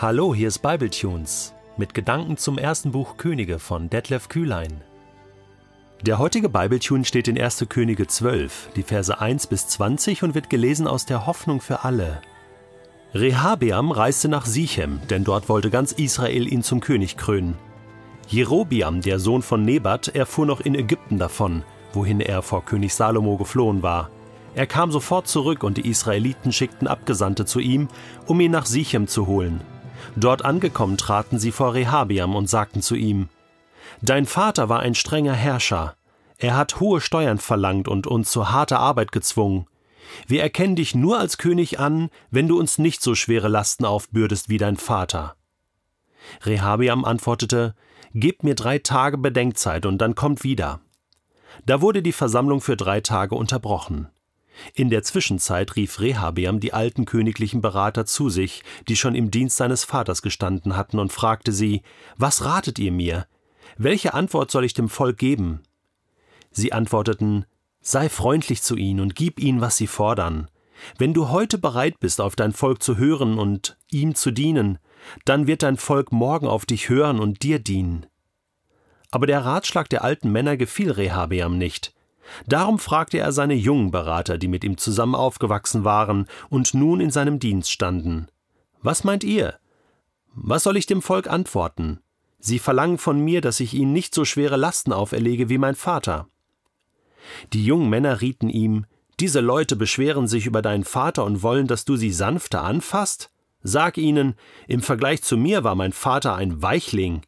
Hallo, hier ist Bibletunes mit Gedanken zum ersten Buch Könige von Detlef Kühlein. Der heutige Bibletune steht in 1. Könige 12, die Verse 1 bis 20 und wird gelesen aus der Hoffnung für alle. Rehabeam reiste nach Sichem, denn dort wollte ganz Israel ihn zum König krönen. Jerobiam, der Sohn von Nebat, erfuhr noch in Ägypten davon, wohin er vor König Salomo geflohen war. Er kam sofort zurück und die Israeliten schickten Abgesandte zu ihm, um ihn nach Sichem zu holen. Dort angekommen traten sie vor Rehabiam und sagten zu ihm: Dein Vater war ein strenger Herrscher. Er hat hohe Steuern verlangt und uns zu harter Arbeit gezwungen. Wir erkennen dich nur als König an, wenn du uns nicht so schwere Lasten aufbürdest wie dein Vater. Rehabiam antwortete: Gebt mir drei Tage Bedenkzeit und dann kommt wieder. Da wurde die Versammlung für drei Tage unterbrochen. In der Zwischenzeit rief Rehabeam die alten königlichen Berater zu sich, die schon im Dienst seines Vaters gestanden hatten, und fragte sie: Was ratet ihr mir? Welche Antwort soll ich dem Volk geben? Sie antworteten: Sei freundlich zu ihnen und gib ihnen, was sie fordern. Wenn du heute bereit bist, auf dein Volk zu hören und ihm zu dienen, dann wird dein Volk morgen auf dich hören und dir dienen. Aber der Ratschlag der alten Männer gefiel Rehabeam nicht. Darum fragte er seine jungen Berater, die mit ihm zusammen aufgewachsen waren und nun in seinem Dienst standen. Was meint ihr? Was soll ich dem Volk antworten? Sie verlangen von mir, dass ich ihnen nicht so schwere Lasten auferlege wie mein Vater. Die jungen Männer rieten ihm, diese Leute beschweren sich über deinen Vater und wollen, dass du sie sanfter anfasst? Sag ihnen, im Vergleich zu mir war mein Vater ein Weichling.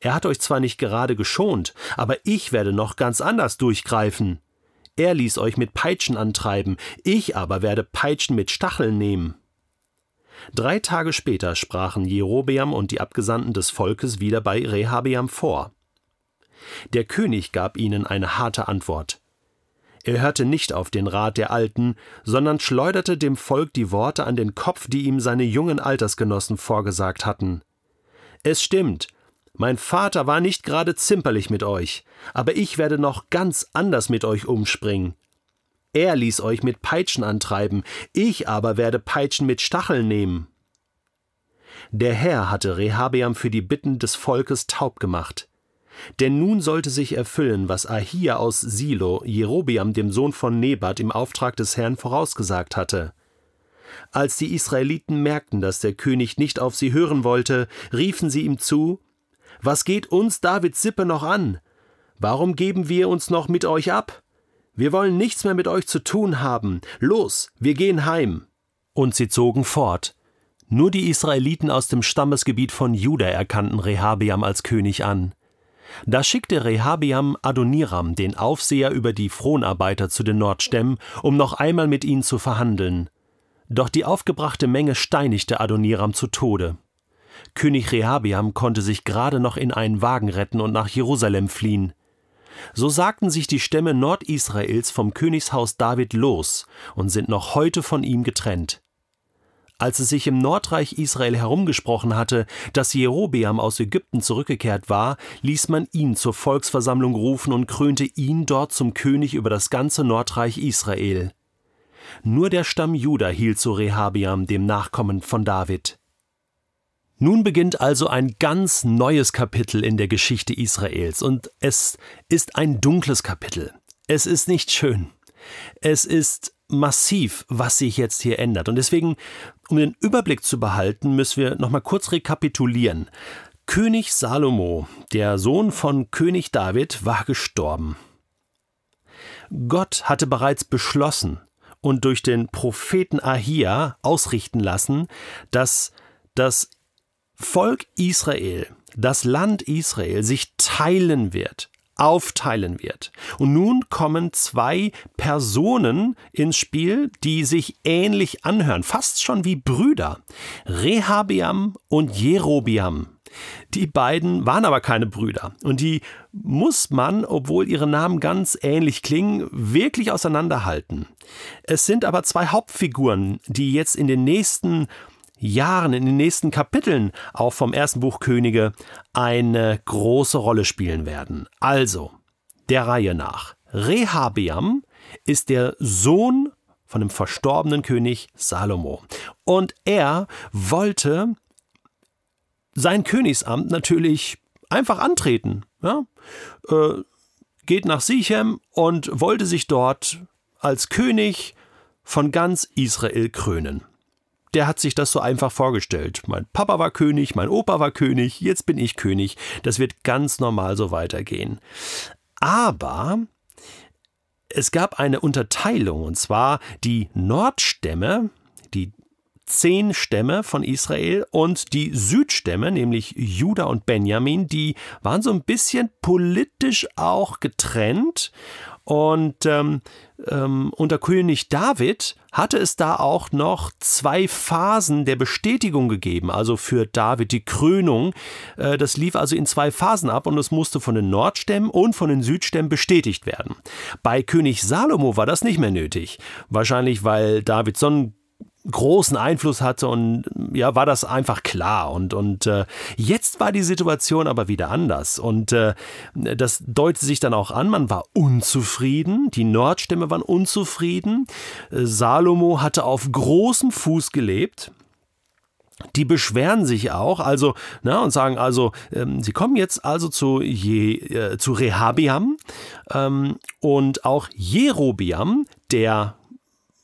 Er hat euch zwar nicht gerade geschont, aber ich werde noch ganz anders durchgreifen. Er ließ euch mit Peitschen antreiben, ich aber werde Peitschen mit Stacheln nehmen. Drei Tage später sprachen Jerobeam und die Abgesandten des Volkes wieder bei Rehabeam vor. Der König gab ihnen eine harte Antwort. Er hörte nicht auf den Rat der Alten, sondern schleuderte dem Volk die Worte an den Kopf, die ihm seine jungen Altersgenossen vorgesagt hatten. Es stimmt, mein Vater war nicht gerade zimperlich mit euch, aber ich werde noch ganz anders mit euch umspringen. Er ließ euch mit Peitschen antreiben, ich aber werde Peitschen mit Stacheln nehmen. Der Herr hatte Rehabeam für die Bitten des Volkes taub gemacht. Denn nun sollte sich erfüllen, was Ahia aus Silo Jerobeam dem Sohn von Nebat im Auftrag des Herrn vorausgesagt hatte. Als die Israeliten merkten, dass der König nicht auf sie hören wollte, riefen sie ihm zu was geht uns Davids Sippe noch an? Warum geben wir uns noch mit euch ab? Wir wollen nichts mehr mit euch zu tun haben. Los, wir gehen heim. Und sie zogen fort. Nur die Israeliten aus dem Stammesgebiet von Juda erkannten Rehabeam als König an. Da schickte Rehabeam Adoniram, den Aufseher über die Fronarbeiter, zu den Nordstämmen, um noch einmal mit ihnen zu verhandeln. Doch die aufgebrachte Menge steinigte Adoniram zu Tode. König Rehabeam konnte sich gerade noch in einen Wagen retten und nach Jerusalem fliehen. So sagten sich die Stämme Nordisraels vom Königshaus David los und sind noch heute von ihm getrennt. Als es sich im Nordreich Israel herumgesprochen hatte, dass Jerobeam aus Ägypten zurückgekehrt war, ließ man ihn zur Volksversammlung rufen und krönte ihn dort zum König über das ganze Nordreich Israel. Nur der Stamm Juda hielt zu Rehabeam, dem Nachkommen von David. Nun beginnt also ein ganz neues Kapitel in der Geschichte Israels und es ist ein dunkles Kapitel. Es ist nicht schön. Es ist massiv, was sich jetzt hier ändert. Und deswegen, um den Überblick zu behalten, müssen wir nochmal kurz rekapitulieren. König Salomo, der Sohn von König David, war gestorben. Gott hatte bereits beschlossen und durch den Propheten Ahia ausrichten lassen, dass das Volk Israel, das Land Israel sich teilen wird, aufteilen wird. Und nun kommen zwei Personen ins Spiel, die sich ähnlich anhören, fast schon wie Brüder. Rehabiam und Jerobiam. Die beiden waren aber keine Brüder. Und die muss man, obwohl ihre Namen ganz ähnlich klingen, wirklich auseinanderhalten. Es sind aber zwei Hauptfiguren, die jetzt in den nächsten Jahren, in den nächsten Kapiteln auch vom ersten Buch Könige eine große Rolle spielen werden. Also, der Reihe nach. Rehabeam ist der Sohn von dem verstorbenen König Salomo. Und er wollte sein Königsamt natürlich einfach antreten. Ja? Äh, geht nach Sichem und wollte sich dort als König von ganz Israel krönen. Der hat sich das so einfach vorgestellt. Mein Papa war König, mein Opa war König, jetzt bin ich König. Das wird ganz normal so weitergehen. Aber es gab eine Unterteilung, und zwar die Nordstämme, die zehn Stämme von Israel und die Südstämme, nämlich Juda und Benjamin, die waren so ein bisschen politisch auch getrennt. Und ähm, ähm, unter König David hatte es da auch noch zwei Phasen der Bestätigung gegeben, also für David die Krönung. Äh, das lief also in zwei Phasen ab und es musste von den Nordstämmen und von den Südstämmen bestätigt werden. Bei König Salomo war das nicht mehr nötig. Wahrscheinlich, weil David so ein großen Einfluss hatte und ja, war das einfach klar. Und, und äh, jetzt war die Situation aber wieder anders. Und äh, das deutet sich dann auch an, man war unzufrieden, die Nordstämme waren unzufrieden, Salomo hatte auf großem Fuß gelebt, die beschweren sich auch, also, na, und sagen also, ähm, sie kommen jetzt also zu, Je, äh, zu Rehabiam ähm, und auch Jerobiam, der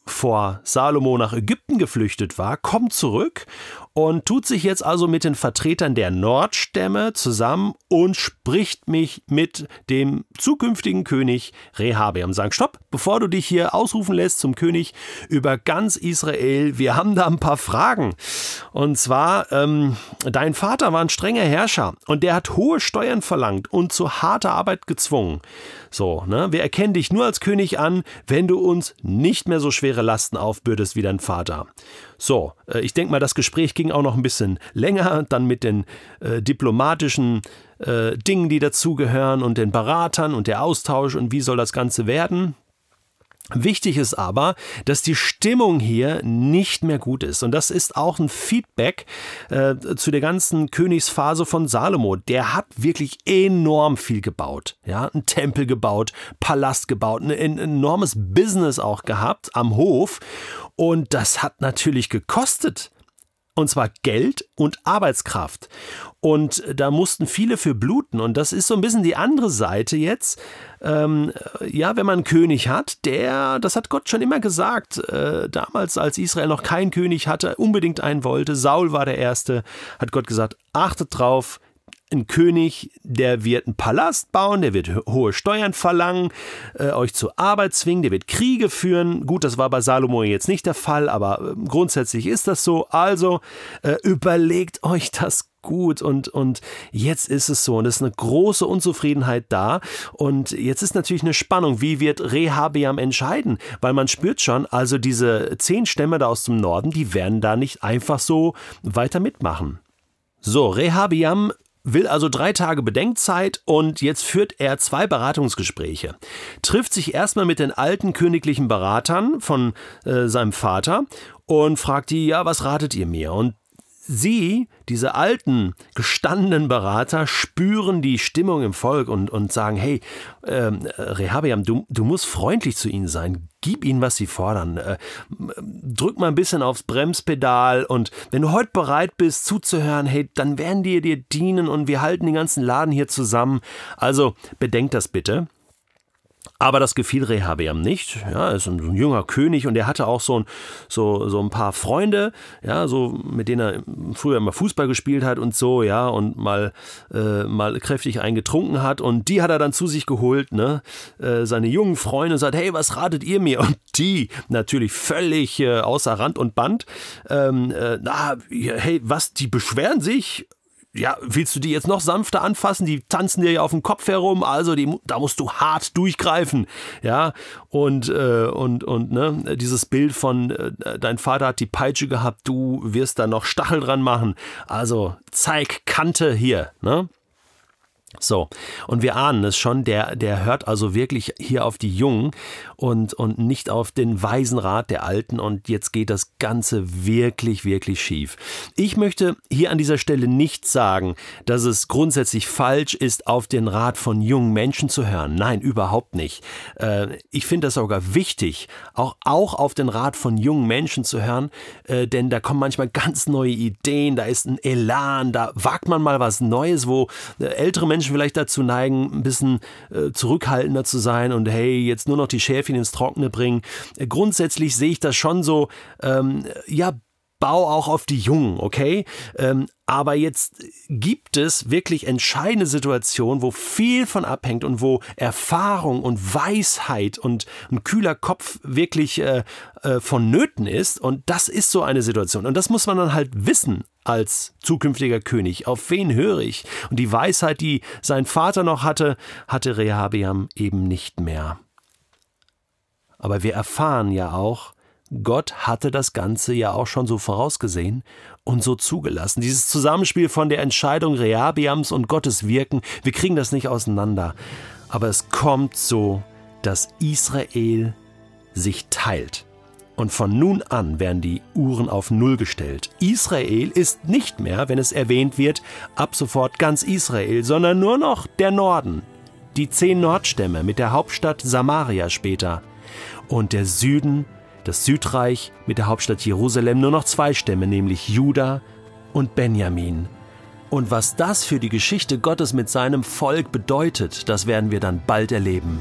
vor Salomo nach Ägypten geflüchtet war, kommt zurück und tut sich jetzt also mit den Vertretern der Nordstämme zusammen und spricht mich mit dem zukünftigen König Rehabeam. Sagen, stopp, bevor du dich hier ausrufen lässt zum König über ganz Israel, wir haben da ein paar Fragen. Und zwar, ähm, dein Vater war ein strenger Herrscher und der hat hohe Steuern verlangt und zu harter Arbeit gezwungen. So, ne? Wir erkennen dich nur als König an, wenn du uns nicht mehr so schwere Lasten aufbürdest wie dein Vater. So, äh, ich denke mal, das Gespräch ging auch noch ein bisschen länger, dann mit den äh, diplomatischen äh, Dingen, die dazugehören und den Beratern und der Austausch und wie soll das Ganze werden. Wichtig ist aber, dass die Stimmung hier nicht mehr gut ist. Und das ist auch ein Feedback äh, zu der ganzen Königsphase von Salomo. Der hat wirklich enorm viel gebaut. Ja, ein Tempel gebaut, Palast gebaut, ein, ein enormes Business auch gehabt am Hof. Und das hat natürlich gekostet. Und zwar Geld und Arbeitskraft. Und da mussten viele für bluten. Und das ist so ein bisschen die andere Seite jetzt. Ähm, ja, wenn man einen König hat, der, das hat Gott schon immer gesagt, äh, damals, als Israel noch keinen König hatte, unbedingt einen wollte, Saul war der Erste, hat Gott gesagt, achtet drauf, ein König, der wird einen Palast bauen, der wird hohe Steuern verlangen, äh, euch zur Arbeit zwingen, der wird Kriege führen. Gut, das war bei Salomo jetzt nicht der Fall, aber äh, grundsätzlich ist das so. Also äh, überlegt euch das gut und, und jetzt ist es so und es ist eine große Unzufriedenheit da und jetzt ist natürlich eine Spannung, wie wird Rehabiam entscheiden, weil man spürt schon, also diese zehn Stämme da aus dem Norden, die werden da nicht einfach so weiter mitmachen. So, Rehabiam will also drei Tage Bedenkzeit und jetzt führt er zwei Beratungsgespräche. Trifft sich erstmal mit den alten königlichen Beratern von äh, seinem Vater und fragt die, ja, was ratet ihr mir? Und Sie, diese alten, gestandenen Berater, spüren die Stimmung im Volk und, und sagen, hey, äh, Rehabiam, du, du musst freundlich zu ihnen sein, gib ihnen, was sie fordern, äh, drück mal ein bisschen aufs Bremspedal und wenn du heute bereit bist zuzuhören, hey, dann werden die dir dienen und wir halten den ganzen Laden hier zusammen. Also bedenk das bitte. Aber das gefiel Rehabeam nicht. Ja, er ist ein, junger König und er hatte auch so ein, so, so ein paar Freunde, ja, so mit denen er früher immer Fußball gespielt hat und so, ja, und mal, äh, mal kräftig eingetrunken hat. Und die hat er dann zu sich geholt, ne? Äh, seine jungen Freunde sagt, hey, was ratet ihr mir? Und die natürlich völlig äh, außer Rand und Band. Ähm, äh, na, hey, was, die beschweren sich? Ja, willst du die jetzt noch sanfter anfassen? Die tanzen dir ja auf dem Kopf herum, also die, da musst du hart durchgreifen, ja. Und äh, und und ne, dieses Bild von äh, dein Vater hat die Peitsche gehabt, du wirst da noch Stachel dran machen. Also zeig Kante hier, ne? So, und wir ahnen es schon, der, der hört also wirklich hier auf die Jungen und, und nicht auf den weisen Rat der Alten und jetzt geht das Ganze wirklich, wirklich schief. Ich möchte hier an dieser Stelle nicht sagen, dass es grundsätzlich falsch ist, auf den Rat von jungen Menschen zu hören. Nein, überhaupt nicht. Äh, ich finde das sogar wichtig, auch, auch auf den Rat von jungen Menschen zu hören, äh, denn da kommen manchmal ganz neue Ideen, da ist ein Elan, da wagt man mal was Neues, wo äh, ältere Menschen Menschen vielleicht dazu neigen, ein bisschen äh, zurückhaltender zu sein und hey, jetzt nur noch die Schäfchen ins Trockene bringen. Äh, grundsätzlich sehe ich das schon so, ähm, ja, bau auch auf die Jungen, okay? Ähm, aber jetzt gibt es wirklich entscheidende Situationen, wo viel von abhängt und wo Erfahrung und Weisheit und ein kühler Kopf wirklich äh, äh, vonnöten ist. Und das ist so eine Situation. Und das muss man dann halt wissen als zukünftiger König. Auf wen höre ich? Und die Weisheit, die sein Vater noch hatte, hatte Rehabeam eben nicht mehr. Aber wir erfahren ja auch, Gott hatte das Ganze ja auch schon so vorausgesehen und so zugelassen. Dieses Zusammenspiel von der Entscheidung Rehabiams und Gottes Wirken, wir kriegen das nicht auseinander. Aber es kommt so, dass Israel sich teilt. Und von nun an werden die Uhren auf Null gestellt. Israel ist nicht mehr, wenn es erwähnt wird, ab sofort ganz Israel, sondern nur noch der Norden. Die zehn Nordstämme mit der Hauptstadt Samaria später. Und der Süden das Südreich mit der Hauptstadt Jerusalem nur noch zwei Stämme, nämlich Juda und Benjamin. Und was das für die Geschichte Gottes mit seinem Volk bedeutet, das werden wir dann bald erleben.